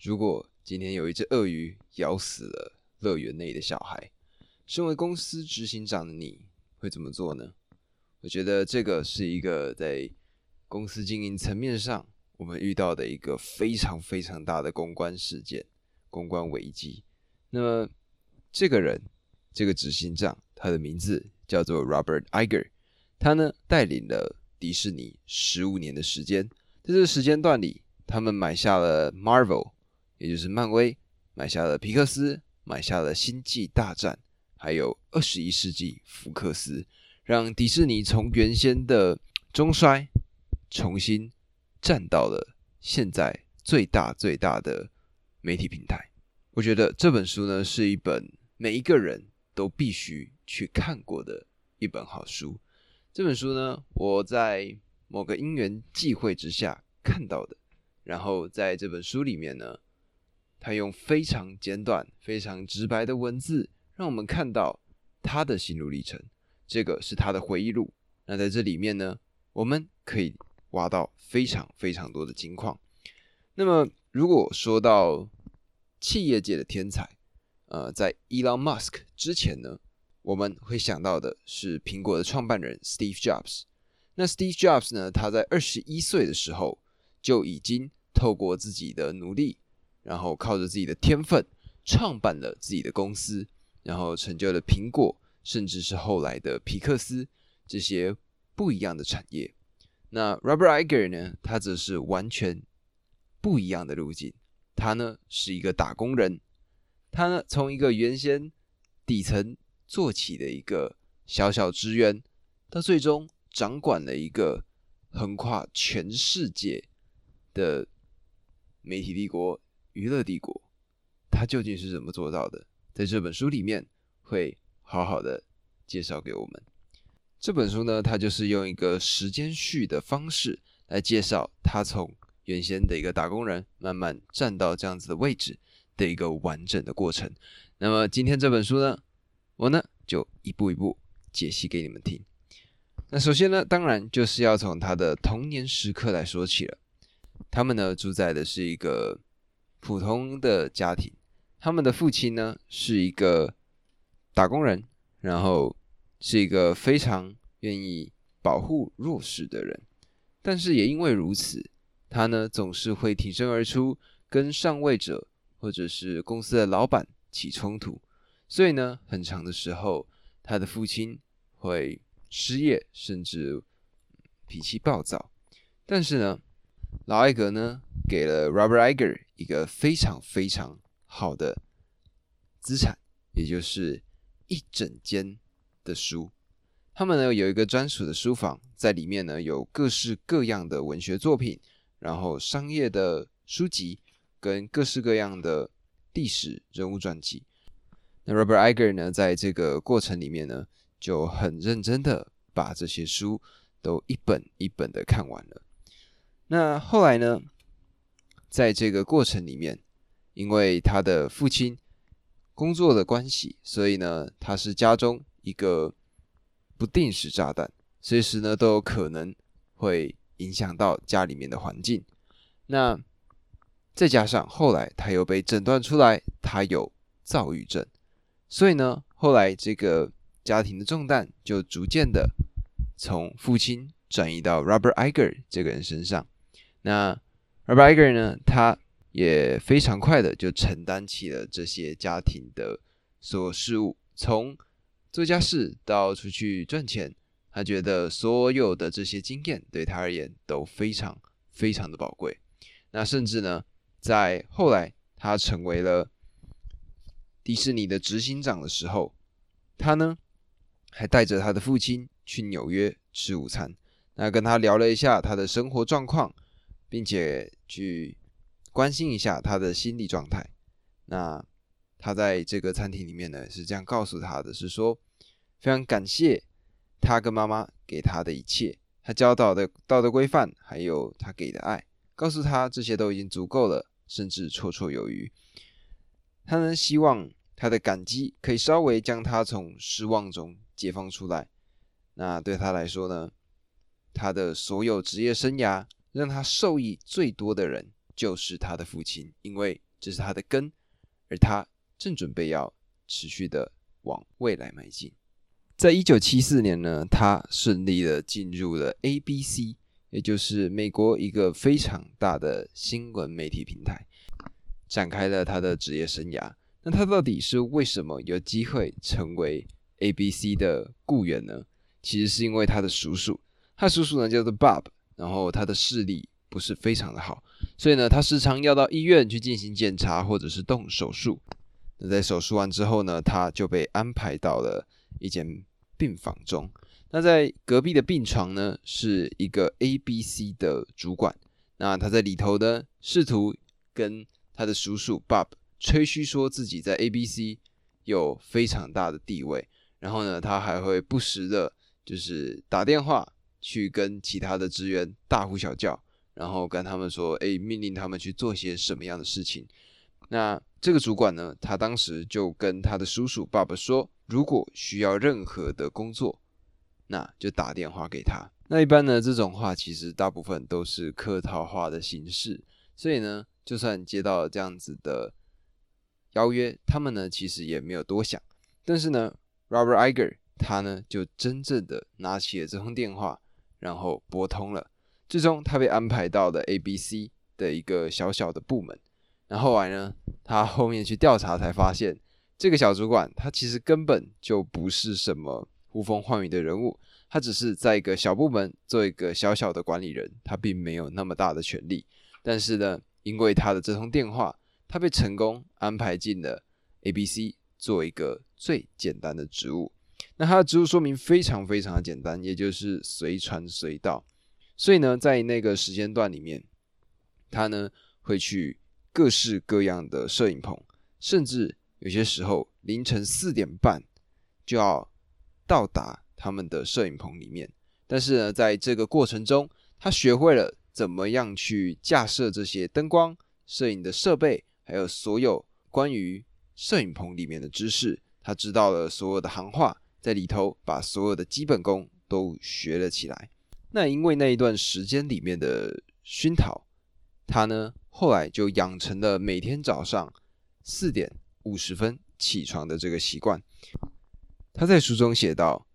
如果今天有一只鳄鱼咬死了乐园内的小孩，身为公司执行长的你会怎么做呢？我觉得这个是一个在公司经营层面上我们遇到的一个非常非常大的公关事件、公关危机。那么，这个人，这个执行长，他的名字叫做 Robert Iger，他呢带领了迪士尼十五年的时间，在这个时间段里，他们买下了 Marvel，也就是漫威，买下了皮克斯，买下了星际大战，还有二十一世纪福克斯，让迪士尼从原先的中衰，重新站到了现在最大最大的媒体平台。我觉得这本书呢是一本每一个人都必须去看过的一本好书。这本书呢，我在某个因缘际会之下看到的，然后在这本书里面呢，他用非常简短、非常直白的文字，让我们看到他的心路历程。这个是他的回忆录。那在这里面呢，我们可以挖到非常非常多的金矿。那么，如果说到企业界的天才，呃，在 Elon Musk 之前呢，我们会想到的是苹果的创办人 Steve Jobs。那 Steve Jobs 呢，他在二十一岁的时候就已经透过自己的努力，然后靠着自己的天分，创办了自己的公司，然后成就了苹果，甚至是后来的皮克斯这些不一样的产业。那 Robert Iger 呢，他则是完全不一样的路径。他呢是一个打工人，他呢从一个原先底层做起的一个小小职员，到最终掌管了一个横跨全世界的媒体帝国、娱乐帝国。他究竟是怎么做到的？在这本书里面会好好的介绍给我们。这本书呢，它就是用一个时间序的方式来介绍他从。原先的一个打工人，慢慢站到这样子的位置的一个完整的过程。那么今天这本书呢，我呢就一步一步解析给你们听。那首先呢，当然就是要从他的童年时刻来说起了。他们呢住在的是一个普通的家庭，他们的父亲呢是一个打工人，然后是一个非常愿意保护弱势的人，但是也因为如此。他呢总是会挺身而出，跟上位者或者是公司的老板起冲突，所以呢，很长的时候，他的父亲会失业，甚至脾气暴躁。但是呢，老艾格呢给了 Robert Iger 一个非常非常好的资产，也就是一整间的书。他们呢有一个专属的书房，在里面呢有各式各样的文学作品。然后商业的书籍跟各式各样的历史人物传记，那 Robert Iger 呢，在这个过程里面呢，就很认真的把这些书都一本一本的看完了。那后来呢，在这个过程里面，因为他的父亲工作的关系，所以呢，他是家中一个不定时炸弹，随时呢都有可能会。影响到家里面的环境，那再加上后来他又被诊断出来他有躁郁症，所以呢，后来这个家庭的重担就逐渐的从父亲转移到 Robert Iger 这个人身上。那而 b i g e r 呢，他也非常快的就承担起了这些家庭的所有事务，从做家事到出去赚钱。他觉得所有的这些经验对他而言都非常非常的宝贵。那甚至呢，在后来他成为了迪士尼的执行长的时候，他呢还带着他的父亲去纽约吃午餐，那跟他聊了一下他的生活状况，并且去关心一下他的心理状态。那他在这个餐厅里面呢是这样告诉他的是说，非常感谢。他跟妈妈给他的一切，他教导的道德规范，还有他给的爱，告诉他这些都已经足够了，甚至绰绰有余。他呢，希望他的感激可以稍微将他从失望中解放出来。那对他来说呢，他的所有职业生涯让他受益最多的人就是他的父亲，因为这是他的根，而他正准备要持续的往未来迈进。在一九七四年呢，他顺利的进入了 ABC，也就是美国一个非常大的新闻媒体平台，展开了他的职业生涯。那他到底是为什么有机会成为 ABC 的雇员呢？其实是因为他的叔叔，他叔叔呢叫做 Bob，然后他的视力不是非常的好，所以呢，他时常要到医院去进行检查或者是动手术。那在手术完之后呢，他就被安排到了一间病房中。那在隔壁的病床呢，是一个 ABC 的主管。那他在里头呢，试图跟他的叔叔 Bob 吹嘘说自己在 ABC 有非常大的地位。然后呢，他还会不时的。就是打电话去跟其他的职员大呼小叫，然后跟他们说：“哎，命令他们去做些什么样的事情。”那这个主管呢，他当时就跟他的叔叔爸爸说：“如果需要任何的工作，那就打电话给他。”那一般呢，这种话其实大部分都是客套话的形式，所以呢，就算接到这样子的邀约，他们呢其实也没有多想。但是呢，Robert Iger。他呢，就真正的拿起了这通电话，然后拨通了。最终，他被安排到了 ABC 的一个小小的部门。然后来呢，他后面去调查才发现，这个小主管他其实根本就不是什么呼风唤雨的人物，他只是在一个小部门做一个小小的管理人，他并没有那么大的权利。但是呢，因为他的这通电话，他被成功安排进了 ABC，做一个最简单的职务。那它的职务说明非常非常的简单，也就是随传随到。所以呢，在那个时间段里面，他呢会去各式各样的摄影棚，甚至有些时候凌晨四点半就要到达他们的摄影棚里面。但是呢，在这个过程中，他学会了怎么样去架设这些灯光、摄影的设备，还有所有关于摄影棚里面的知识。他知道了所有的行话。在里头把所有的基本功都学了起来。那因为那一段时间里面的熏陶，他呢后来就养成了每天早上四点五十分起床的这个习惯。他在书中写道：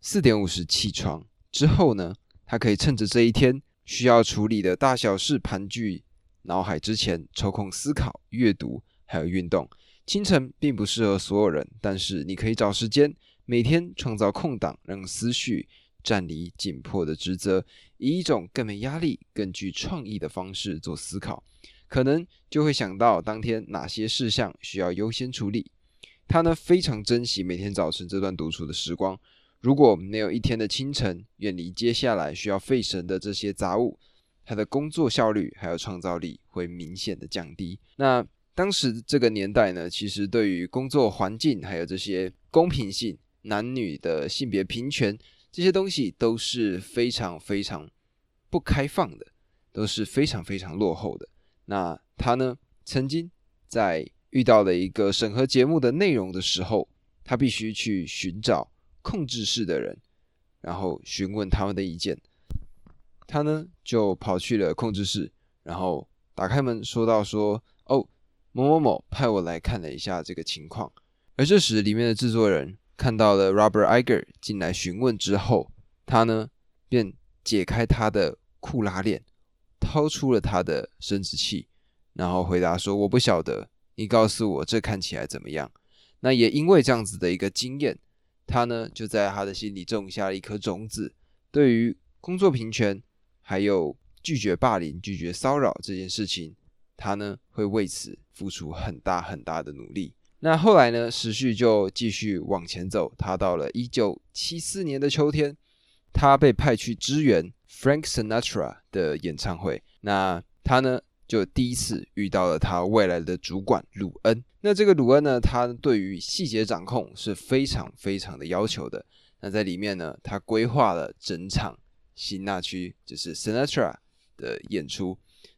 四点五十起床之后呢，他可以趁着这一天需要处理的大小事盘踞脑海之前，抽空思考、阅读还有运动。清晨并不适合所有人，但是你可以找时间。每天创造空档，让思绪暂离紧迫的职责，以一种更没压力、更具创意的方式做思考，可能就会想到当天哪些事项需要优先处理。他呢非常珍惜每天早晨这段独处的时光。如果没有一天的清晨，远离接下来需要费神的这些杂物，他的工作效率还有创造力会明显的降低。那当时这个年代呢，其实对于工作环境还有这些公平性。男女的性别平权这些东西都是非常非常不开放的，都是非常非常落后的。那他呢，曾经在遇到了一个审核节目的内容的时候，他必须去寻找控制室的人，然后询问他们的意见。他呢就跑去了控制室，然后打开门说道：“说哦，某某某派我来看了一下这个情况。”而这时，里面的制作人。看到了 Robert Iger 进来询问之后，他呢便解开他的裤拉链，掏出了他的生殖器，然后回答说：“我不晓得，你告诉我这看起来怎么样？”那也因为这样子的一个经验，他呢就在他的心里种下了一颗种子，对于工作平权，还有拒绝霸凌、拒绝骚扰这件事情，他呢会为此付出很大很大的努力。那后来呢？时序就继续往前走。他到了一九七四年的秋天，他被派去支援 Frank Sinatra 的演唱会。那他呢，就第一次遇到了他未来的主管鲁恩。那这个鲁恩呢，他对于细节掌控是非常非常的要求的。那在里面呢，他规划了整场新纳区，就是 Sinatra 的演出。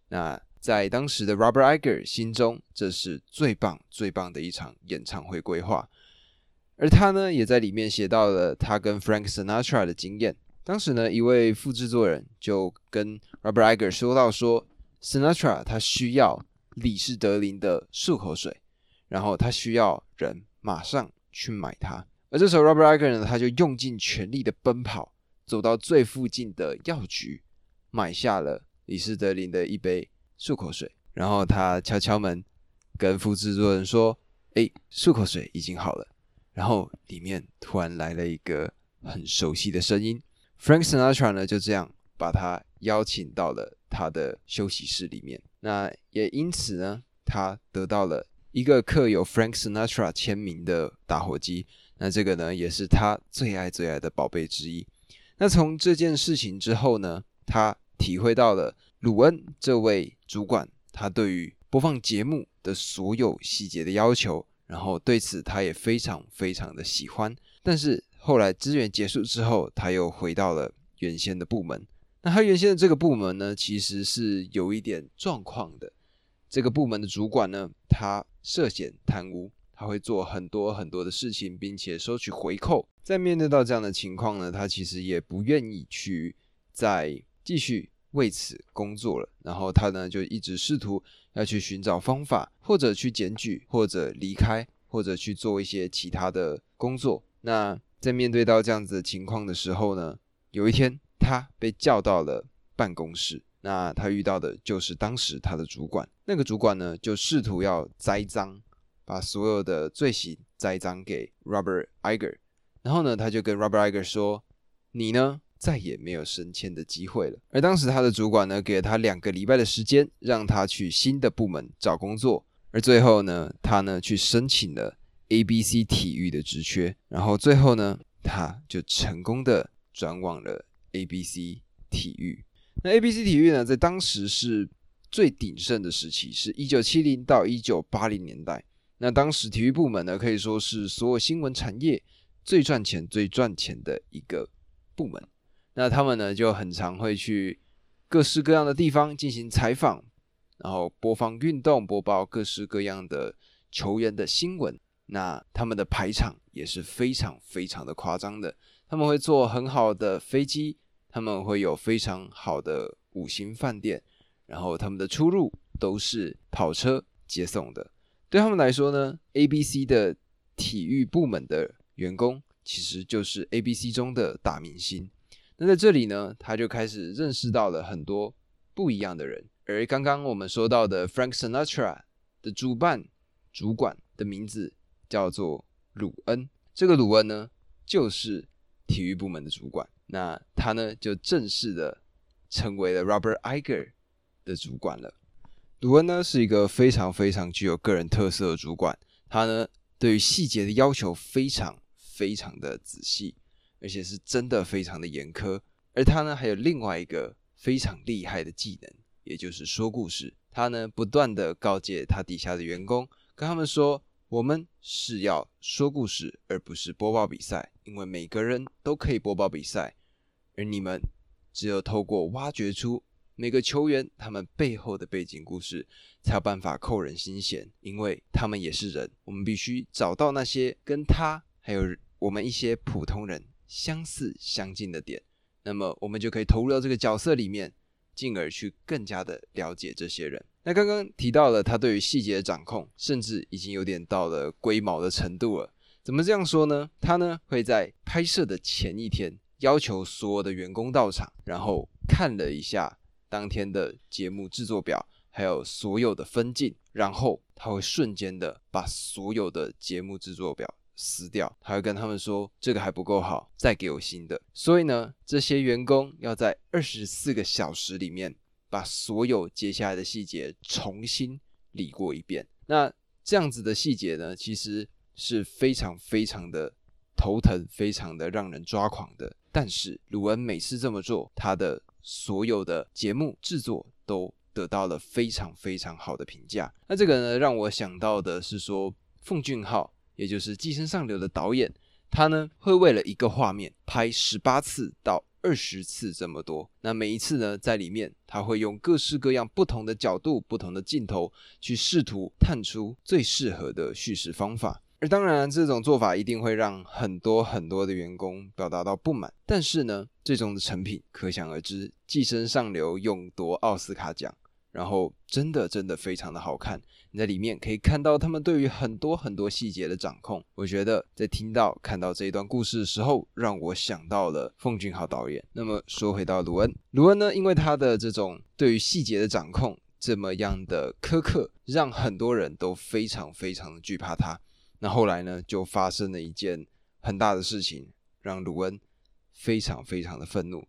那在当时的 Robert Iger 心中，这是最棒、最棒的一场演唱会规划。而他呢，也在里面写到了他跟 Frank Sinatra 的经验。当时呢，一位副制作人就跟 Robert Iger 说到说，Sinatra 他需要李士德林的漱口水，然后他需要人马上去买它。而这时候，Robert Iger 呢，他就用尽全力的奔跑，走到最附近的药局，买下了李士德林的一杯漱口水。然后他敲敲门，跟副制作人说：“哎，漱口水已经好了。”然后里面突然来了一个很熟悉的声音，Frank Sinatra 呢就这样把他邀请到了他的休息室里面。那也因此呢，他得到了一个刻有 Frank Sinatra 签名的打火机。那这个呢，也是他最爱最爱的宝贝之一。那从这件事情之后呢，他体会到了鲁恩这位主管他对于播放节目的所有细节的要求。然后对此他也非常非常的喜欢，但是后来资源结束之后，他又回到了原先的部门。那他原先的这个部门呢，其实是有一点状况的。这个部门的主管呢，他涉嫌贪污，他会做很多很多的事情，并且收取回扣。在面对到这样的情况呢，他其实也不愿意去再继续为此工作了。然后他呢，就一直试图。要去寻找方法，或者去检举，或者离开，或者去做一些其他的工作。那在面对到这样子的情况的时候呢，有一天他被叫到了办公室，那他遇到的就是当时他的主管。那个主管呢，就试图要栽赃，把所有的罪行栽赃给 Robert Iger。然后呢，他就跟 Robert Iger 说：“你呢？”再也没有升迁的机会了。而当时他的主管呢，给了他两个礼拜的时间，让他去新的部门找工作。而最后呢，他呢去申请了 ABC 体育的职缺，然后最后呢，他就成功的转往了 ABC 体育。那 ABC 体育呢，在当时是最鼎盛的时期，是一九七零到一九八零年代。那当时体育部门呢，可以说是所有新闻产业最赚钱、最赚钱的一个部门。那他们呢就很常会去各式各样的地方进行采访，然后播放运动，播报各式各样的球员的新闻。那他们的排场也是非常非常的夸张的，他们会坐很好的飞机，他们会有非常好的五星饭店，然后他们的出入都是跑车接送的。对他们来说呢，ABC 的体育部门的员工其实就是 ABC 中的大明星。那在这里呢，他就开始认识到了很多不一样的人。而刚刚我们说到的 Frank Sinatra 的主办主管的名字叫做鲁恩。这个鲁恩呢，就是体育部门的主管。那他呢，就正式的成为了 Robert Iger 的主管了。鲁恩呢，是一个非常非常具有个人特色的主管。他呢，对于细节的要求非常非常的仔细。而且是真的非常的严苛，而他呢还有另外一个非常厉害的技能，也就是说故事。他呢不断的告诫他底下的员工，跟他们说：我们是要说故事，而不是播报比赛。因为每个人都可以播报比赛，而你们只有透过挖掘出每个球员他们背后的背景故事，才有办法扣人心弦。因为他们也是人，我们必须找到那些跟他还有我们一些普通人。相似相近的点，那么我们就可以投入到这个角色里面，进而去更加的了解这些人。那刚刚提到了他对于细节的掌控，甚至已经有点到了龟毛的程度了。怎么这样说呢？他呢会在拍摄的前一天，要求所有的员工到场，然后看了一下当天的节目制作表，还有所有的分镜，然后他会瞬间的把所有的节目制作表。撕掉，还会跟他们说这个还不够好，再给我新的。所以呢，这些员工要在二十四个小时里面把所有接下来的细节重新理过一遍。那这样子的细节呢，其实是非常非常的头疼，非常的让人抓狂的。但是鲁恩每次这么做，他的所有的节目制作都得到了非常非常好的评价。那这个呢，让我想到的是说，奉俊昊。也就是《寄生上流》的导演，他呢会为了一个画面拍十八次到二十次这么多。那每一次呢，在里面他会用各式各样不同的角度、不同的镜头，去试图探出最适合的叙事方法。而当然，这种做法一定会让很多很多的员工表达到不满。但是呢，最终的成品可想而知，《寄生上流》勇夺奥斯卡奖，然后真的真的非常的好看。你在里面可以看到他们对于很多很多细节的掌控。我觉得在听到看到这一段故事的时候，让我想到了奉俊昊导演。那么说回到卢恩，卢恩呢，因为他的这种对于细节的掌控这么样的苛刻，让很多人都非常非常的惧怕他。那后来呢，就发生了一件很大的事情，让卢恩非常非常的愤怒。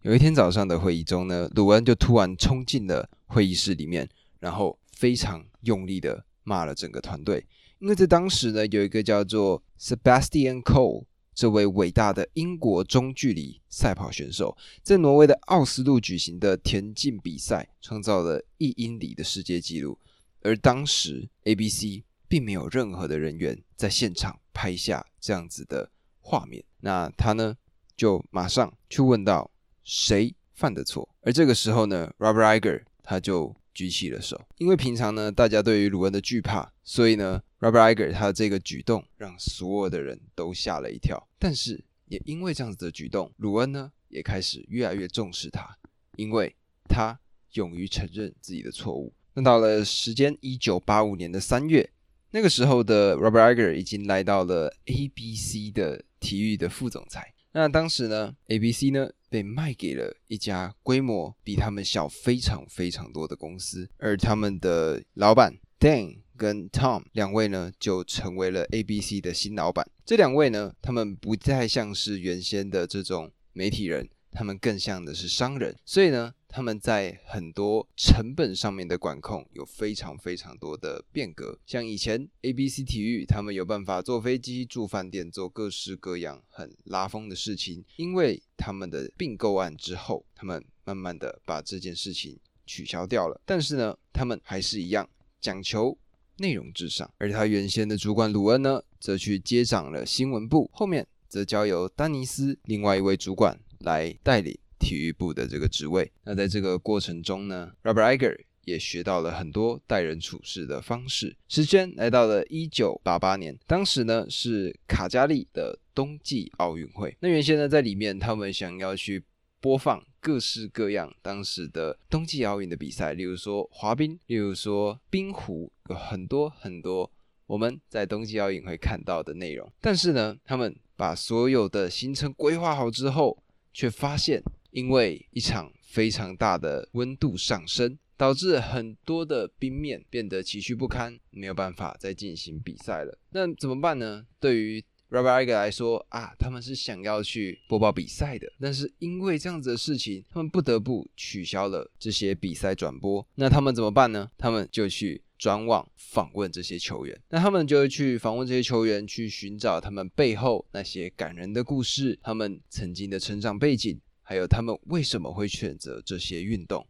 有一天早上的会议中呢，鲁恩就突然冲进了会议室里面，然后非常用力的骂了整个团队。因为在当时呢，有一个叫做 Sebastian Cole 这位伟大的英国中距离赛跑选手，在挪威的奥斯陆举行的田径比赛，创造了一英里的世界纪录。而当时 ABC 并没有任何的人员在现场拍下这样子的画面，那他呢就马上去问到。谁犯的错？而这个时候呢，Robert Iger 他就举起了手，因为平常呢，大家对于鲁恩的惧怕，所以呢，Robert Iger 他这个举动让所有的人都吓了一跳。但是也因为这样子的举动，鲁恩呢也开始越来越重视他，因为他勇于承认自己的错误。那到了时间一九八五年的三月，那个时候的 Robert Iger 已经来到了 ABC 的体育的副总裁。那当时呢，ABC 呢？被卖给了一家规模比他们小非常非常多的公司，而他们的老板 Dan 跟 Tom 两位呢，就成为了 ABC 的新老板。这两位呢，他们不再像是原先的这种媒体人。他们更像的是商人，所以呢，他们在很多成本上面的管控有非常非常多的变革。像以前 ABC 体育，他们有办法坐飞机、住饭店、做各式各样很拉风的事情。因为他们的并购案之后，他们慢慢的把这件事情取消掉了。但是呢，他们还是一样讲求内容至上。而他原先的主管鲁恩呢，则去接掌了新闻部，后面则交由丹尼斯另外一位主管。来带领体育部的这个职位。那在这个过程中呢，Robert Iger 也学到了很多待人处事的方式。时间来到了一九八八年，当时呢是卡加利的冬季奥运会。那原先呢在里面，他们想要去播放各式各样当时的冬季奥运的比赛，例如说滑冰，例如说冰壶，有很多很多我们在冬季奥运会看到的内容。但是呢，他们把所有的行程规划好之后，却发现，因为一场非常大的温度上升，导致很多的冰面变得崎岖不堪，没有办法再进行比赛了。那怎么办呢？对于 Robert Iger 来说啊，他们是想要去播报比赛的，但是因为这样子的事情，他们不得不取消了这些比赛转播。那他们怎么办呢？他们就去。转往访问这些球员，那他们就会去访问这些球员，去寻找他们背后那些感人的故事，他们曾经的成长背景，还有他们为什么会选择这些运动。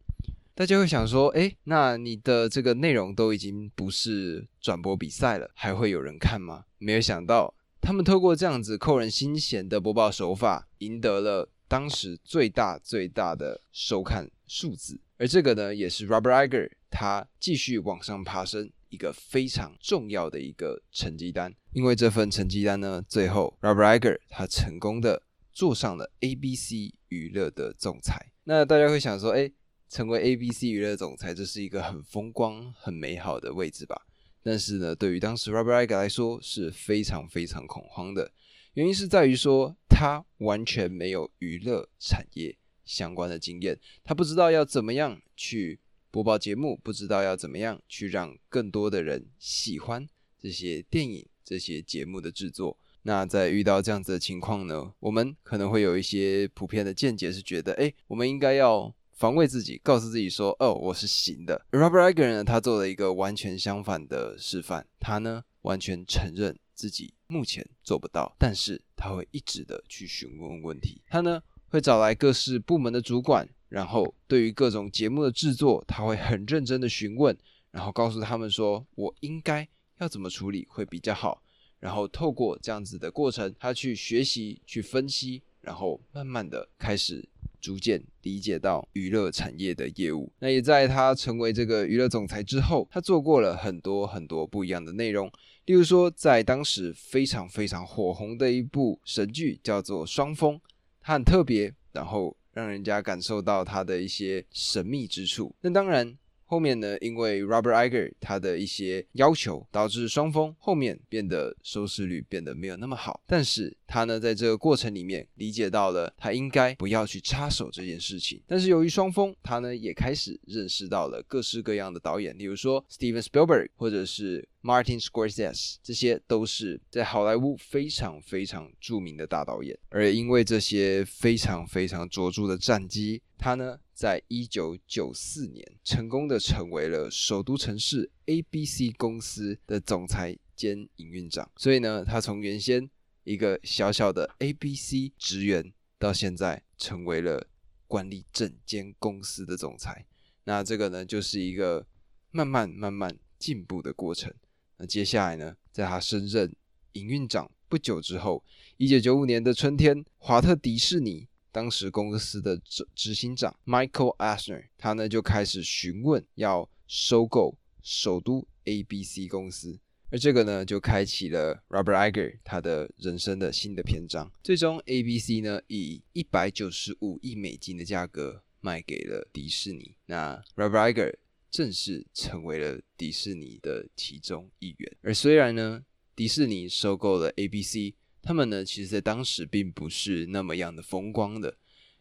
大家会想说，哎，那你的这个内容都已经不是转播比赛了，还会有人看吗？没有想到，他们透过这样子扣人心弦的播报手法，赢得了当时最大最大的收看数字。而这个呢，也是 Robert Iger 他继续往上爬升一个非常重要的一个成绩单。因为这份成绩单呢，最后 Robert Iger 他成功的坐上了 ABC 娱乐的总裁。那大家会想说，哎，成为 ABC 娱乐总裁，这是一个很风光、很美好的位置吧？但是呢，对于当时 Robert Iger 来说是非常非常恐慌的，原因是在于说他完全没有娱乐产业。相关的经验，他不知道要怎么样去播报节目，不知道要怎么样去让更多的人喜欢这些电影、这些节目的制作。那在遇到这样子的情况呢，我们可能会有一些普遍的见解，是觉得，哎，我们应该要防卫自己，告诉自己说，哦，我是行的。Robert Iger 呢，他做了一个完全相反的示范，他呢完全承认自己目前做不到，但是他会一直的去询问问题，他呢。会找来各式部门的主管，然后对于各种节目的制作，他会很认真的询问，然后告诉他们说，我应该要怎么处理会比较好。然后透过这样子的过程，他去学习、去分析，然后慢慢的开始逐渐理解到娱乐产业的业务。那也在他成为这个娱乐总裁之后，他做过了很多很多不一样的内容，例如说在当时非常非常火红的一部神剧，叫做《双峰》。它很特别，然后让人家感受到它的一些神秘之处。那当然，后面呢，因为 Robert Iger 他的一些要求，导致双峰后面变得收视率变得没有那么好。但是他呢，在这个过程里面理解到了他应该不要去插手这件事情。但是由于双峰，他呢也开始认识到了各式各样的导演，例如说 Steven Spielberg 或者是 Martin Scorsese，这些都是在好莱坞非常非常著名的大导演。而因为这些非常非常卓著的战绩，他呢。在一九九四年，成功的成为了首都城市 ABC 公司的总裁兼营运长。所以呢，他从原先一个小小的 ABC 职员，到现在成为了管理整间公司的总裁。那这个呢，就是一个慢慢慢慢进步的过程。那接下来呢，在他升任营运长不久之后，一九九五年的春天，华特迪士尼。当时公司的执执行长 Michael Asner，他呢就开始询问要收购首都 ABC 公司，而这个呢就开启了 Robert Iger 他的人生的新的篇章。最终 ABC 呢以一百九十五亿美金的价格卖给了迪士尼，那 Robert Iger 正式成为了迪士尼的其中一员。而虽然呢迪士尼收购了 ABC。他们呢，其实在当时并不是那么样的风光的，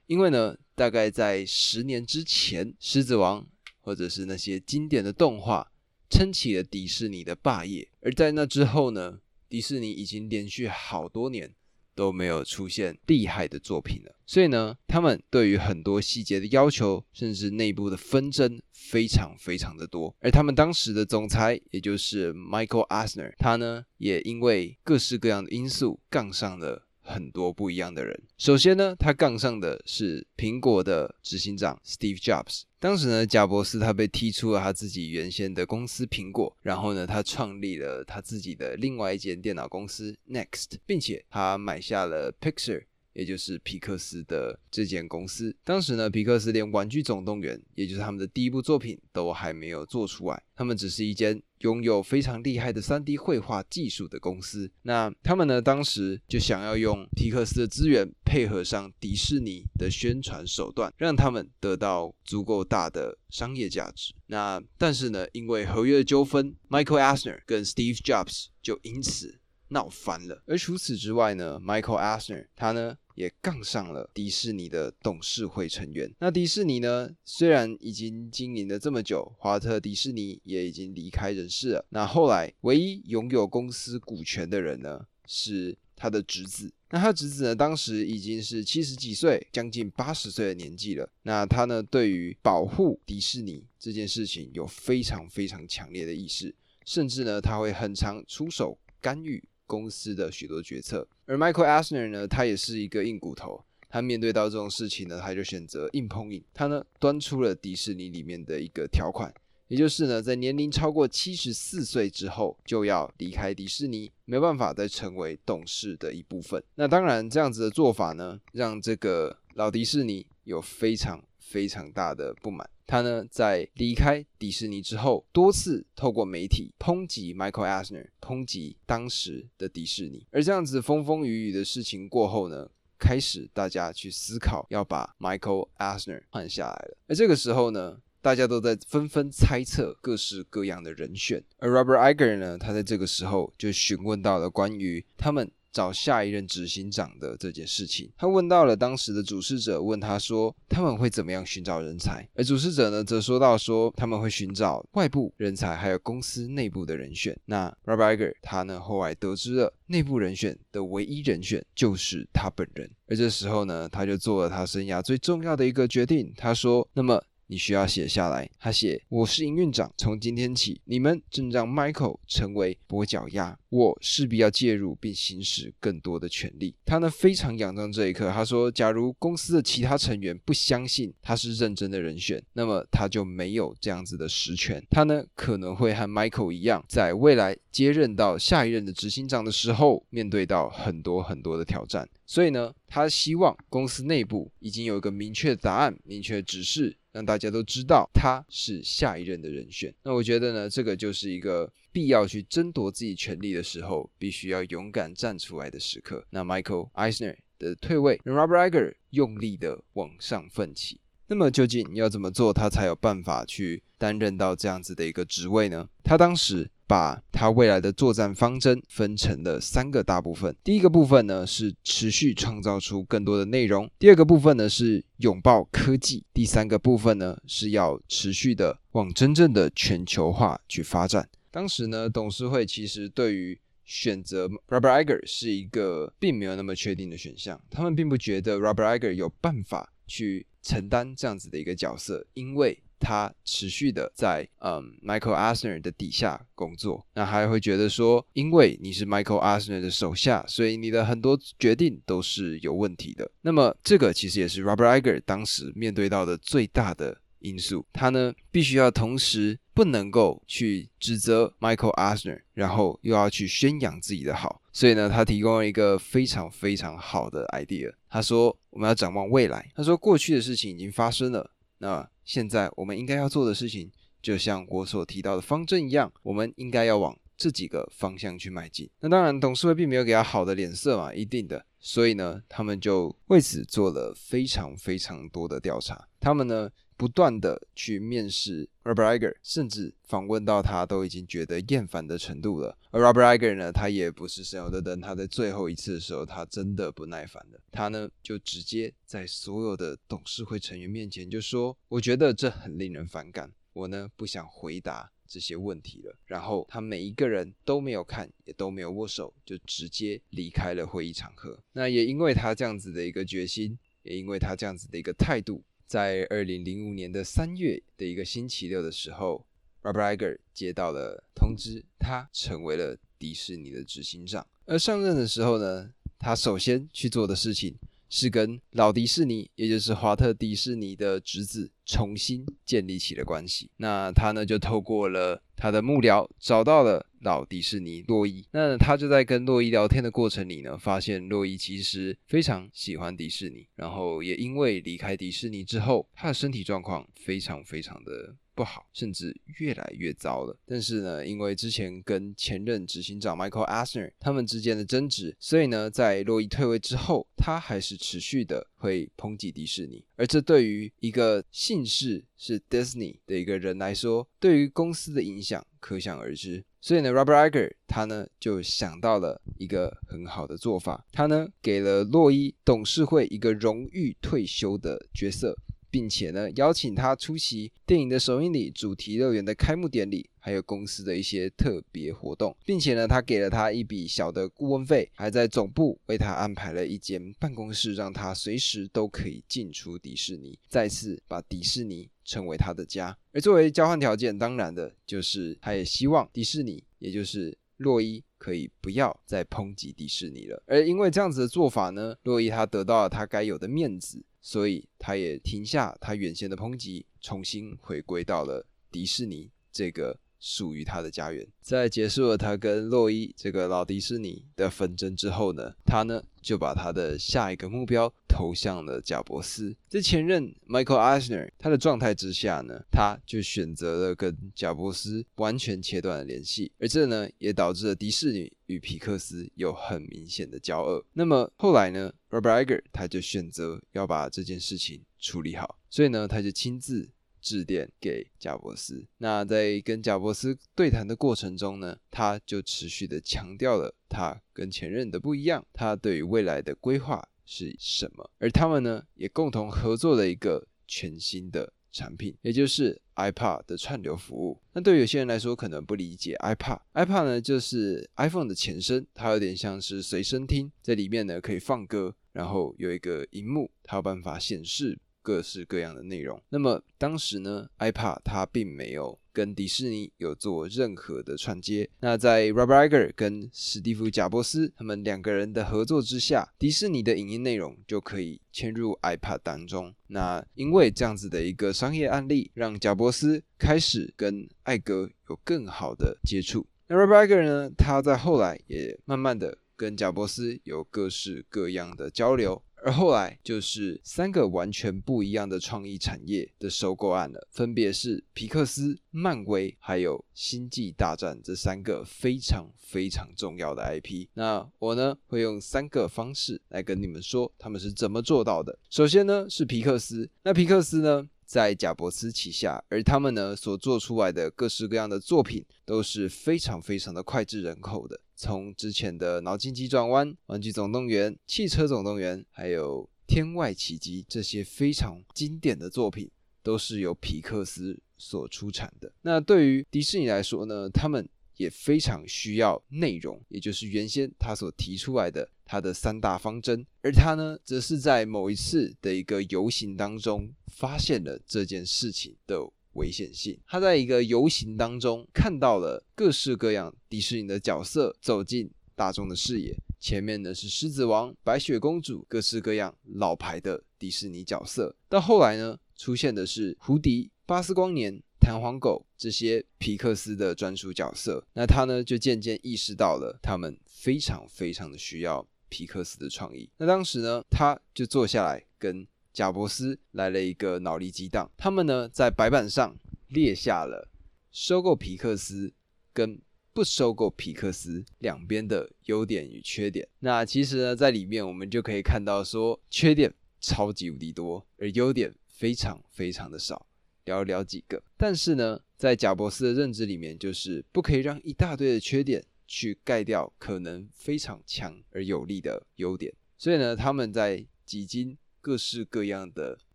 因为呢，大概在十年之前，《狮子王》或者是那些经典的动画撑起了迪士尼的霸业，而在那之后呢，迪士尼已经连续好多年。都没有出现厉害的作品了，所以呢，他们对于很多细节的要求，甚至内部的纷争非常非常的多。而他们当时的总裁，也就是 Michael Asner，他呢也因为各式各样的因素杠上了。很多不一样的人。首先呢，他杠上的是苹果的执行长 Steve Jobs。当时呢，贾伯斯他被踢出了他自己原先的公司苹果，然后呢，他创立了他自己的另外一间电脑公司 Next，并且他买下了 Pixar。也就是皮克斯的这间公司，当时呢，皮克斯连《玩具总动员》也就是他们的第一部作品都还没有做出来，他们只是一间拥有非常厉害的 3D 绘画技术的公司。那他们呢，当时就想要用皮克斯的资源，配合上迪士尼的宣传手段，让他们得到足够大的商业价值。那但是呢，因为合约的纠纷，Michael Asner 跟 Steve Jobs 就因此闹翻了。而除此之外呢，Michael Asner 他呢。也杠上了迪士尼的董事会成员。那迪士尼呢？虽然已经经营了这么久，华特迪士尼也已经离开人世了。那后来唯一拥有公司股权的人呢，是他的侄子。那他侄子呢，当时已经是七十几岁，将近八十岁的年纪了。那他呢，对于保护迪士尼这件事情有非常非常强烈的意识，甚至呢，他会很常出手干预。公司的许多决策，而 Michael Asner 呢，他也是一个硬骨头。他面对到这种事情呢，他就选择硬碰硬。他呢，端出了迪士尼里面的一个条款，也就是呢，在年龄超过七十四岁之后，就要离开迪士尼，没办法再成为董事的一部分。那当然，这样子的做法呢，让这个老迪士尼有非常非常大的不满。他呢，在离开迪士尼之后，多次透过媒体抨击 Michael Asner，抨击当时的迪士尼。而这样子风风雨雨的事情过后呢，开始大家去思考要把 Michael Asner 换下来了。而这个时候呢，大家都在纷纷猜测各式各样的人选。而 Robert Iger 呢，他在这个时候就询问到了关于他们。找下一任执行长的这件事情，他问到了当时的主事者，问他说他们会怎么样寻找人才，而主事者呢则说到说他们会寻找外部人才，还有公司内部的人选。那 Robert Iger 他呢后来得知了内部人选的唯一人选就是他本人，而这时候呢他就做了他生涯最重要的一个决定，他说那么。你需要写下来。他写：“我是营运长，从今天起，你们正让 Michael 成为跛脚鸭，我势必要介入并行使更多的权利。”他呢非常仰仗这一刻。他说：“假如公司的其他成员不相信他是认真的人选，那么他就没有这样子的实权。他呢可能会和 Michael 一样，在未来接任到下一任的执行长的时候，面对到很多很多的挑战。所以呢，他希望公司内部已经有一个明确的答案、明确的指示。”让大家都知道他是下一任的人选。那我觉得呢，这个就是一个必要去争夺自己权利的时候，必须要勇敢站出来的时刻。那 Michael Eisner 的退位，让 Robert Iger 用力的往上奋起。那么究竟要怎么做，他才有办法去担任到这样子的一个职位呢？他当时。把他未来的作战方针分成了三个大部分。第一个部分呢是持续创造出更多的内容；第二个部分呢是拥抱科技；第三个部分呢是要持续的往真正的全球化去发展。当时呢，董事会其实对于选择 Robert Iger 是一个并没有那么确定的选项，他们并不觉得 Robert Iger 有办法去承担这样子的一个角色，因为。他持续的在嗯 Michael Asner 的底下工作，那还会觉得说，因为你是 Michael Asner 的手下，所以你的很多决定都是有问题的。那么这个其实也是 Robert Iger 当时面对到的最大的因素。他呢必须要同时不能够去指责 Michael Asner，然后又要去宣扬自己的好。所以呢，他提供了一个非常非常好的 idea。他说我们要展望未来。他说过去的事情已经发生了。那现在我们应该要做的事情，就像我所提到的方针一样，我们应该要往这几个方向去迈进。那当然，董事会并没有给他好的脸色嘛，一定的。所以呢，他们就为此做了非常非常多的调查。他们呢，不断的去面试 Robert Iger，甚至访问到他都已经觉得厌烦的程度了。而 Robert Iger 呢，他也不是省油的灯，他在最后一次的时候，他真的不耐烦了。他呢，就直接在所有的董事会成员面前就说：“我觉得这很令人反感，我呢不想回答。”这些问题了，然后他每一个人都没有看，也都没有握手，就直接离开了会议场合。那也因为他这样子的一个决心，也因为他这样子的一个态度，在二零零五年的三月的一个星期六的时候 rob reiger 接到了通知，他成为了迪士尼的执行长。而上任的时候呢，他首先去做的事情。是跟老迪士尼，也就是华特迪士尼的侄子重新建立起了关系。那他呢，就透过了他的幕僚，找到了老迪士尼洛伊。那他就在跟洛伊聊天的过程里呢，发现洛伊其实非常喜欢迪士尼，然后也因为离开迪士尼之后，他的身体状况非常非常的。不好，甚至越来越糟了。但是呢，因为之前跟前任执行长 Michael Asner 他们之间的争执，所以呢，在洛伊退位之后，他还是持续的会抨击迪士尼。而这对于一个姓氏是 Disney 的一个人来说，对于公司的影响可想而知。所以呢，Robert Iger 他呢就想到了一个很好的做法，他呢给了洛伊董事会一个荣誉退休的角色。并且呢，邀请他出席电影的首映礼、主题乐园的开幕典礼，还有公司的一些特别活动。并且呢，他给了他一笔小的顾问费，还在总部为他安排了一间办公室，让他随时都可以进出迪士尼，再次把迪士尼成为他的家。而作为交换条件，当然的就是他也希望迪士尼，也就是洛伊，可以不要再抨击迪士尼了。而因为这样子的做法呢，洛伊他得到了他该有的面子。所以他也停下他原先的抨击，重新回归到了迪士尼这个属于他的家园。在结束了他跟洛伊这个老迪士尼的纷争之后呢，他呢就把他的下一个目标投向了贾伯斯。在前任 Michael Eisner 他的状态之下呢，他就选择了跟贾伯斯完全切断了联系，而这呢也导致了迪士尼与皮克斯有很明显的交恶。那么后来呢？Robert Iger 他就选择要把这件事情处理好，所以呢，他就亲自致电给贾伯斯。那在跟贾伯斯对谈的过程中呢，他就持续的强调了他跟前任的不一样，他对于未来的规划是什么，而他们呢也共同合作了一个全新的。产品，也就是 iPad 的串流服务。那对有些人来说可能不理解 iPad，iPad 呢就是 iPhone 的前身，它有点像是随身听，在里面呢可以放歌，然后有一个荧幕，它有办法显示。各式各样的内容。那么当时呢，iPad 它并没有跟迪士尼有做任何的串接。那在 Robert Iger 跟史蒂夫贾伯斯他们两个人的合作之下，迪士尼的影音内容就可以嵌入 iPad 当中。那因为这样子的一个商业案例，让贾伯斯开始跟艾格有更好的接触。那 Robert Iger 呢，他在后来也慢慢的跟贾伯斯有各式各样的交流。而后来就是三个完全不一样的创意产业的收购案了，分别是皮克斯、漫威还有星际大战这三个非常非常重要的 IP。那我呢会用三个方式来跟你们说他们是怎么做到的。首先呢是皮克斯，那皮克斯呢？在贾伯斯旗下，而他们呢所做出来的各式各样的作品都是非常非常的脍炙人口的。从之前的《脑筋急转弯》《玩具总动员》《汽车总动员》，还有《天外奇迹》这些非常经典的作品，都是由皮克斯所出产的。那对于迪士尼来说呢，他们也非常需要内容，也就是原先他所提出来的他的三大方针，而他呢，则是在某一次的一个游行当中发现了这件事情的危险性。他在一个游行当中看到了各式各样迪士尼的角色走进大众的视野，前面呢是狮子王、白雪公主，各式各样老牌的迪士尼角色，到后来呢，出现的是胡迪、巴斯光年。弹簧狗这些皮克斯的专属角色，那他呢就渐渐意识到了他们非常非常的需要皮克斯的创意。那当时呢，他就坐下来跟贾伯斯来了一个脑力激荡。他们呢在白板上列下了收购皮克斯跟不收购皮克斯两边的优点与缺点。那其实呢，在里面我们就可以看到说，缺点超级无敌多，而优点非常非常的少。聊聊几个，但是呢，在贾伯斯的认知里面，就是不可以让一大堆的缺点去盖掉可能非常强而有力的优点。所以呢，他们在几经各式各样的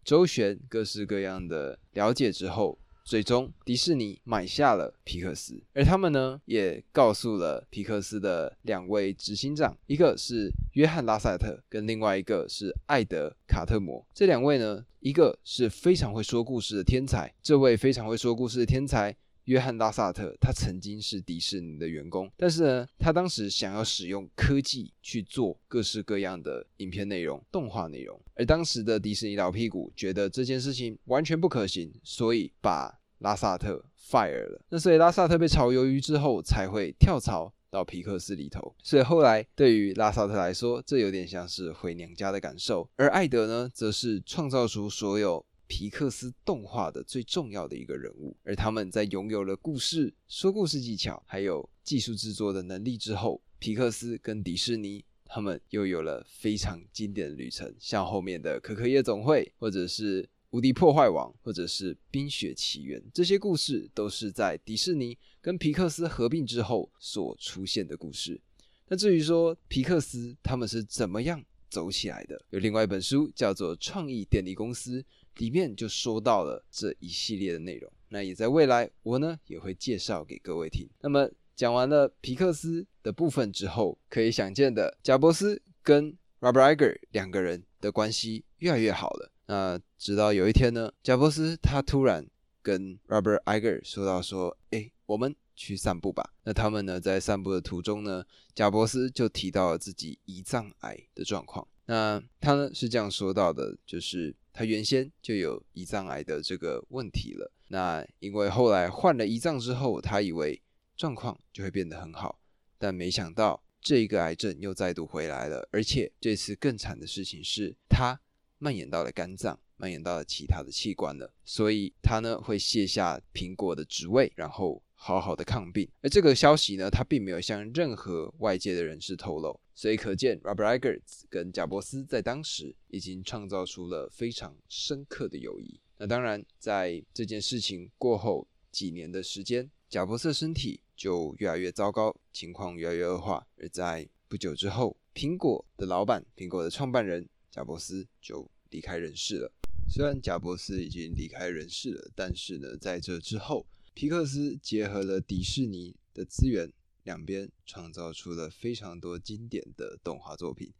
周旋、各式各样的了解之后。最终，迪士尼买下了皮克斯，而他们呢，也告诉了皮克斯的两位执行长，一个是约翰拉塞特，跟另外一个是艾德卡特摩。这两位呢，一个是非常会说故事的天才，这位非常会说故事的天才约翰拉萨特，他曾经是迪士尼的员工，但是呢，他当时想要使用科技去做各式各样的影片内容、动画内容，而当时的迪士尼老屁股觉得这件事情完全不可行，所以把拉萨特 fire 了，那所以拉萨特被炒鱿鱼之后，才会跳槽到皮克斯里头。所以后来对于拉萨特来说，这有点像是回娘家的感受。而艾德呢，则是创造出所有皮克斯动画的最重要的一个人物。而他们在拥有了故事、说故事技巧，还有技术制作的能力之后，皮克斯跟迪士尼他们又有了非常经典的旅程，像后面的可可夜总会，或者是。无敌破坏王，或者是冰雪奇缘，这些故事都是在迪士尼跟皮克斯合并之后所出现的故事。那至于说皮克斯他们是怎么样走起来的，有另外一本书叫做《创意电力公司》，里面就说到了这一系列的内容。那也在未来，我呢也会介绍给各位听。那么讲完了皮克斯的部分之后，可以想见的，贾伯斯跟 Robert Iger 两个人的关系越来越好了。那直到有一天呢，贾伯斯他突然跟 Robert Iger 说到说：“哎，我们去散步吧。”那他们呢在散步的途中呢，贾伯斯就提到了自己胰脏癌的状况。那他呢是这样说到的，就是他原先就有胰脏癌的这个问题了。那因为后来换了胰脏之后，他以为状况就会变得很好，但没想到这个癌症又再度回来了，而且这次更惨的事情是他。蔓延到了肝脏，蔓延到了其他的器官了，所以他呢会卸下苹果的职位，然后好好的抗病。而这个消息呢，他并没有向任何外界的人士透露，所以可见 Robert Iger 跟贾伯斯在当时已经创造出了非常深刻的友谊。那当然，在这件事情过后几年的时间，贾伯斯的身体就越来越糟糕，情况越来越恶化。而在不久之后，苹果的老板，苹果的创办人。贾伯斯就离开人世了。虽然贾伯斯已经离开人世了，但是呢，在这之后，皮克斯结合了迪士尼的资源，两边创造出了非常多经典的动画作品。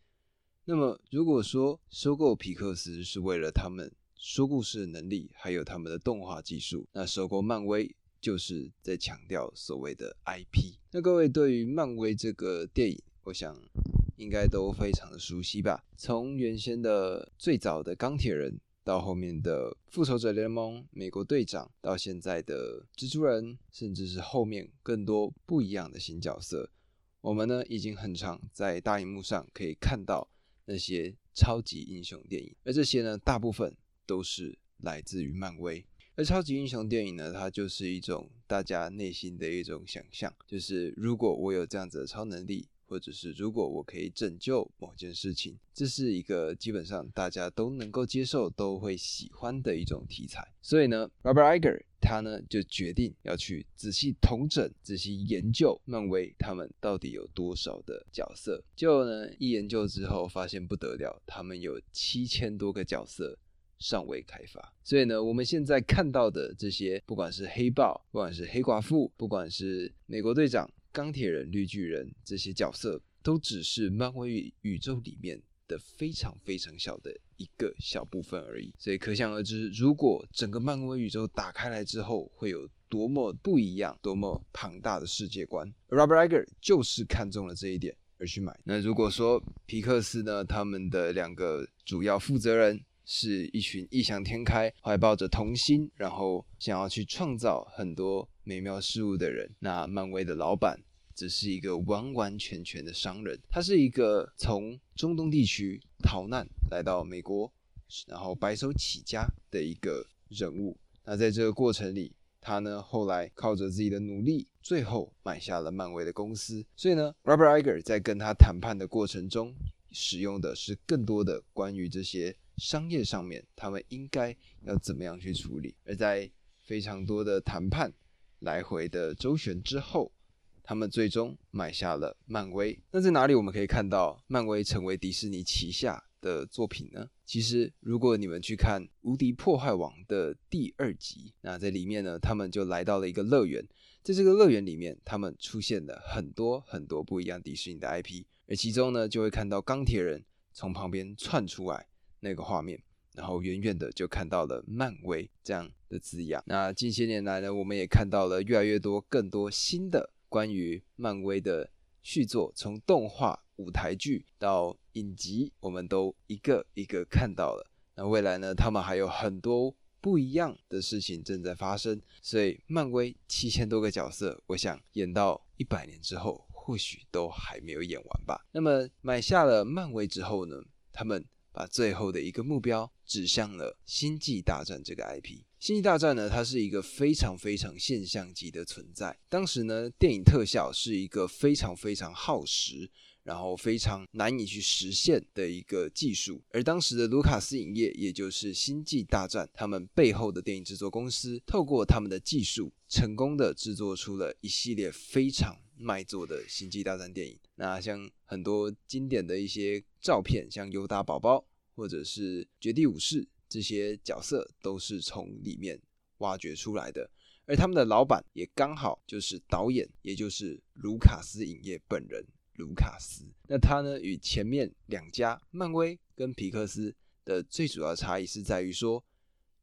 那么，如果说收购皮克斯是为了他们说故事的能力，还有他们的动画技术，那收购漫威就是在强调所谓的 IP。那各位对于漫威这个电影，我想。应该都非常的熟悉吧？从原先的最早的钢铁人，到后面的复仇者联盟、美国队长，到现在的蜘蛛人，甚至是后面更多不一样的新角色，我们呢已经很常在大荧幕上可以看到那些超级英雄电影，而这些呢，大部分都是来自于漫威。而超级英雄电影呢，它就是一种大家内心的一种想象，就是如果我有这样子的超能力。或者是如果我可以拯救某件事情，这是一个基本上大家都能够接受、都会喜欢的一种题材。所以呢，Robert Iger 他呢就决定要去仔细统整、仔细研究漫威他们到底有多少的角色。就呢一研究之后，发现不得了，他们有七千多个角色尚未开发。所以呢，我们现在看到的这些，不管是黑豹，不管是黑寡妇，不管是美国队长。钢铁人、绿巨人这些角色都只是漫威宇宙里面的非常非常小的一个小部分而已，所以可想而知，如果整个漫威宇宙打开来之后，会有多么不一样、多么庞大的世界观。Robert Iger 就是看中了这一点而去买。那如果说皮克斯呢，他们的两个主要负责人是一群异想天开、怀抱着童心，然后想要去创造很多。美妙事物的人，那漫威的老板只是一个完完全全的商人。他是一个从中东地区逃难来到美国，然后白手起家的一个人物。那在这个过程里，他呢后来靠着自己的努力，最后买下了漫威的公司。所以呢，Robert Iger 在跟他谈判的过程中，使用的是更多的关于这些商业上面，他们应该要怎么样去处理。而在非常多的谈判。来回的周旋之后，他们最终买下了漫威。那在哪里我们可以看到漫威成为迪士尼旗下的作品呢？其实，如果你们去看《无敌破坏王》的第二集，那在里面呢，他们就来到了一个乐园。在这个乐园里面，他们出现了很多很多不一样迪士尼的 IP，而其中呢，就会看到钢铁人从旁边窜出来那个画面。然后远远的就看到了漫威这样的字样。那近些年来呢，我们也看到了越来越多、更多新的关于漫威的续作，从动画、舞台剧到影集，我们都一个一个看到了。那未来呢，他们还有很多不一样的事情正在发生。所以，漫威七千多个角色，我想演到一百年之后，或许都还没有演完吧。那么买下了漫威之后呢，他们。把最后的一个目标指向了《星际大战》这个 IP。《星际大战》呢，它是一个非常非常现象级的存在。当时呢，电影特效是一个非常非常耗时，然后非常难以去实现的一个技术。而当时的卢卡斯影业，也就是《星际大战》他们背后的电影制作公司，透过他们的技术，成功的制作出了一系列非常卖座的《星际大战》电影。那像很多经典的一些照片，像尤达宝宝或者是绝地武士这些角色，都是从里面挖掘出来的。而他们的老板也刚好就是导演，也就是卢卡斯影业本人卢卡斯。那他呢，与前面两家漫威跟皮克斯的最主要差异是在于说，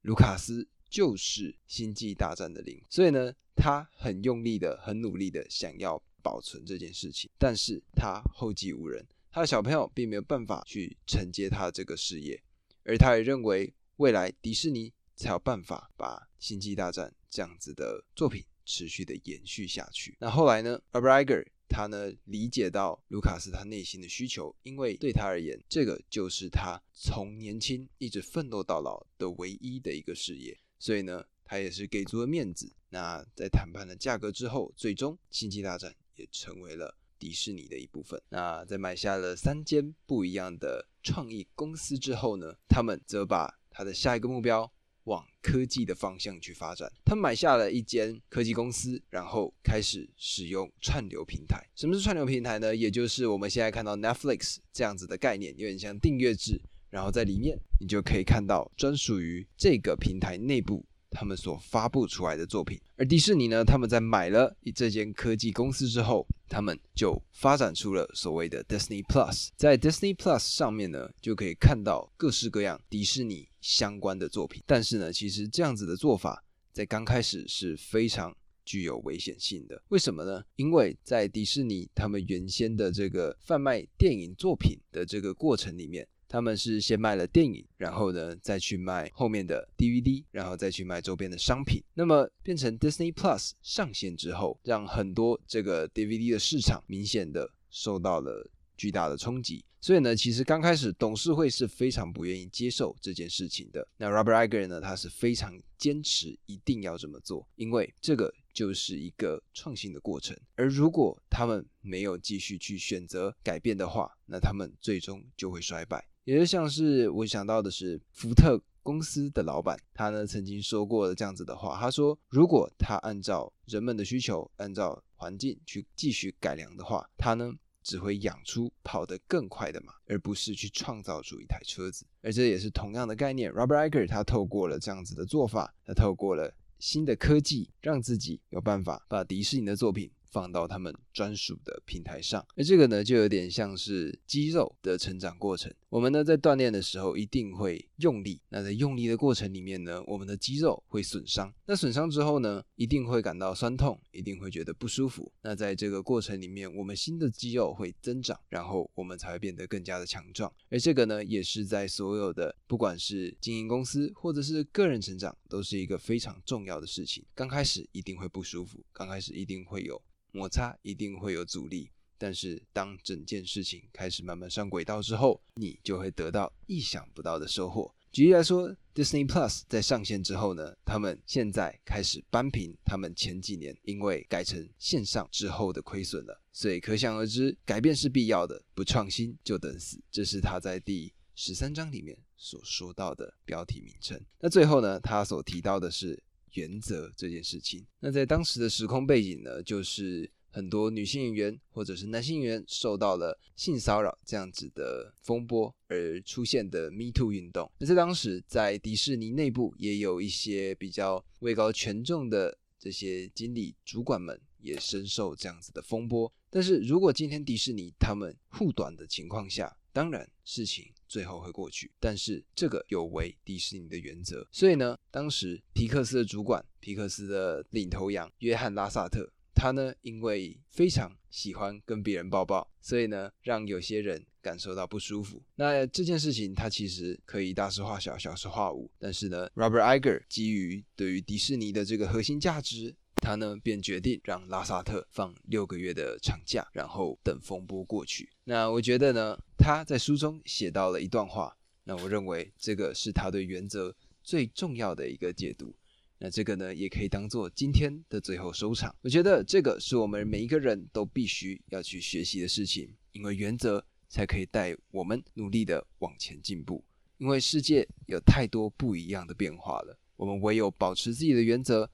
卢卡斯就是星际大战的灵，所以呢，他很用力的、很努力的想要。保存这件事情，但是他后继无人，他的小朋友并没有办法去承接他这个事业，而他也认为未来迪士尼才有办法把《星际大战》这样子的作品持续的延续下去。那后来呢，Robert Iger 他呢理解到卢卡斯他内心的需求，因为对他而言，这个就是他从年轻一直奋斗到老的唯一的一个事业，所以呢，他也是给足了面子。那在谈判的价格之后，最终《星际大战》。也成为了迪士尼的一部分。那在买下了三间不一样的创意公司之后呢，他们则把他的下一个目标往科技的方向去发展。他们买下了一间科技公司，然后开始使用串流平台。什么是串流平台呢？也就是我们现在看到 Netflix 这样子的概念，有点像订阅制。然后在里面，你就可以看到专属于这个平台内部。他们所发布出来的作品，而迪士尼呢，他们在买了这间科技公司之后，他们就发展出了所谓的 Disney Plus。在 Disney Plus 上面呢，就可以看到各式各样迪士尼相关的作品。但是呢，其实这样子的做法在刚开始是非常具有危险性的。为什么呢？因为在迪士尼他们原先的这个贩卖电影作品的这个过程里面。他们是先卖了电影，然后呢再去卖后面的 DVD，然后再去卖周边的商品。那么变成 Disney Plus 上线之后，让很多这个 DVD 的市场明显的受到了巨大的冲击。所以呢，其实刚开始董事会是非常不愿意接受这件事情的。那 Robert Iger 呢，他是非常坚持一定要这么做，因为这个就是一个创新的过程。而如果他们没有继续去选择改变的话，那他们最终就会衰败。也就像是我想到的是福特公司的老板，他呢曾经说过这样子的话，他说，如果他按照人们的需求，按照环境去继续改良的话，他呢。只会养出跑得更快的马，而不是去创造出一台车子。而这也是同样的概念。Robert Iger 他透过了这样子的做法，他透过了新的科技，让自己有办法把迪士尼的作品。放到他们专属的平台上，而这个呢，就有点像是肌肉的成长过程。我们呢，在锻炼的时候一定会用力，那在用力的过程里面呢，我们的肌肉会损伤。那损伤之后呢，一定会感到酸痛，一定会觉得不舒服。那在这个过程里面，我们新的肌肉会增长，然后我们才会变得更加的强壮。而这个呢，也是在所有的不管是经营公司或者是个人成长，都是一个非常重要的事情。刚开始一定会不舒服，刚开始一定会有。摩擦一定会有阻力，但是当整件事情开始慢慢上轨道之后，你就会得到意想不到的收获。举例来说，Disney Plus 在上线之后呢，他们现在开始扳平他们前几年因为改成线上之后的亏损了。所以可想而知，改变是必要的，不创新就等死。这是他在第十三章里面所说到的标题名称。那最后呢，他所提到的是。原则这件事情，那在当时的时空背景呢，就是很多女性演员或者是男性演员受到了性骚扰这样子的风波而出现的 Me Too 运动。那在当时，在迪士尼内部也有一些比较位高权重的这些经理主管们也深受这样子的风波。但是如果今天迪士尼他们护短的情况下，当然事情。最后会过去，但是这个有违迪士尼的原则，所以呢，当时皮克斯的主管，皮克斯的领头羊约翰拉萨特，他呢因为非常喜欢跟别人抱抱，所以呢让有些人感受到不舒服。那这件事情他其实可以大事化小，小事化无，但是呢，Robert Iger 基于对于迪士尼的这个核心价值。他呢便决定让拉萨特放六个月的长假，然后等风波过去。那我觉得呢，他在书中写到了一段话，那我认为这个是他对原则最重要的一个解读。那这个呢，也可以当做今天的最后收场。我觉得这个是我们每一个人都必须要去学习的事情，因为原则才可以带我们努力的往前进步。因为世界有太多不一样的变化了，我们唯有保持自己的原则。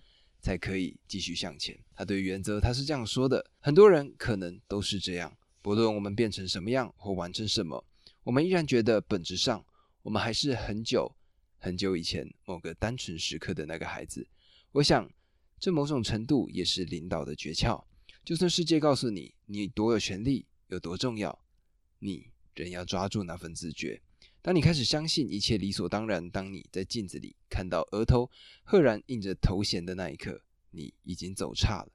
才可以继续向前。他对原则他是这样说的：很多人可能都是这样，不论我们变成什么样或完成什么，我们依然觉得本质上我们还是很久很久以前某个单纯时刻的那个孩子。我想，这某种程度也是领导的诀窍。就算世界告诉你你多有权利、有多重要，你仍要抓住那份自觉。当你开始相信一切理所当然，当你在镜子里看到额头赫然印着头衔的那一刻，你已经走差了。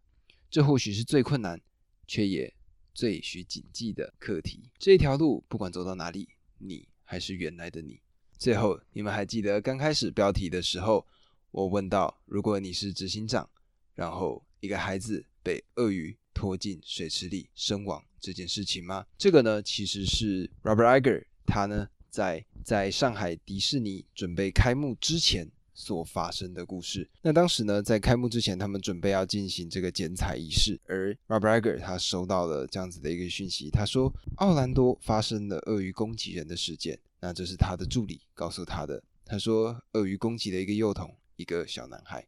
这或许是最困难，却也最需谨记的课题。这一条路不管走到哪里，你还是原来的你。最后，你们还记得刚开始标题的时候，我问到：如果你是执行长，然后一个孩子被鳄鱼拖进水池里身亡这件事情吗？这个呢，其实是 Robert Iger 他呢。在在上海迪士尼准备开幕之前所发生的故事。那当时呢，在开幕之前，他们准备要进行这个剪彩仪式，而 Robert Iger 他收到了这样子的一个讯息，他说奥兰多发生了鳄鱼攻击人的事件。那这是他的助理告诉他的。他说鳄鱼攻击了一个幼童，一个小男孩。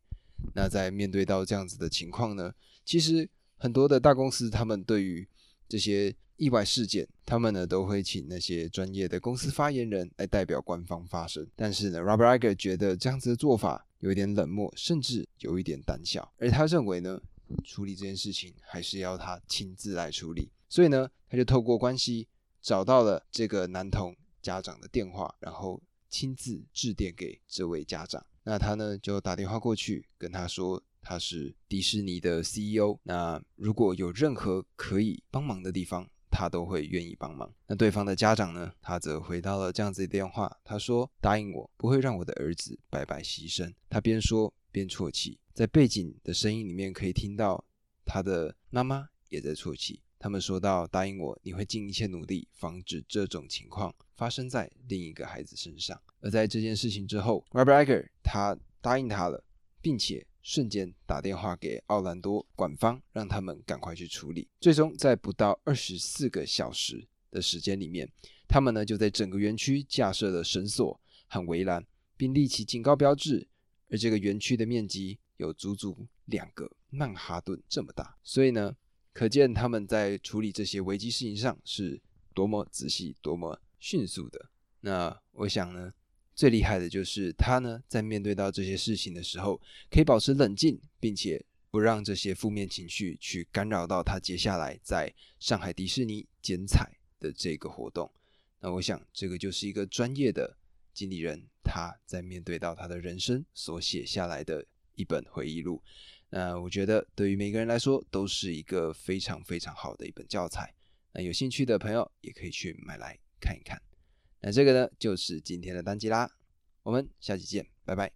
那在面对到这样子的情况呢，其实很多的大公司他们对于这些。意外事件，他们呢都会请那些专业的公司发言人来代表官方发声。但是呢，Robert Iger 觉得这样子的做法有一点冷漠，甚至有一点胆小。而他认为呢，处理这件事情还是要他亲自来处理。所以呢，他就透过关系找到了这个男童家长的电话，然后亲自致电给这位家长。那他呢就打电话过去跟他说，他是迪士尼的 CEO。那如果有任何可以帮忙的地方，他都会愿意帮忙。那对方的家长呢？他则回到了这样子的电话，他说：“答应我，不会让我的儿子白白牺牲。”他边说边啜泣，在背景的声音里面可以听到他的妈妈也在啜泣。他们说到答应我，你会尽一切努力防止这种情况发生在另一个孩子身上。而在这件事情之后，Robert Iger 他答应他了，并且瞬间打电话给奥兰多管方，让他们赶快去处理。最终在不到二十四个小时的时间里面，他们呢就在整个园区架设了绳索和围栏，并立起警告标志。而这个园区的面积有足足两个曼哈顿这么大，所以呢，可见他们在处理这些危机事情上是多么仔细、多么迅速的。那我想呢，最厉害的就是他呢，在面对到这些事情的时候，可以保持冷静，并且不让这些负面情绪去干扰到他接下来在上海迪士尼剪彩的这个活动。那我想，这个就是一个专业的。经理人他在面对到他的人生所写下来的一本回忆录，那我觉得对于每个人来说都是一个非常非常好的一本教材。那有兴趣的朋友也可以去买来看一看。那这个呢就是今天的单机啦，我们下期见，拜拜。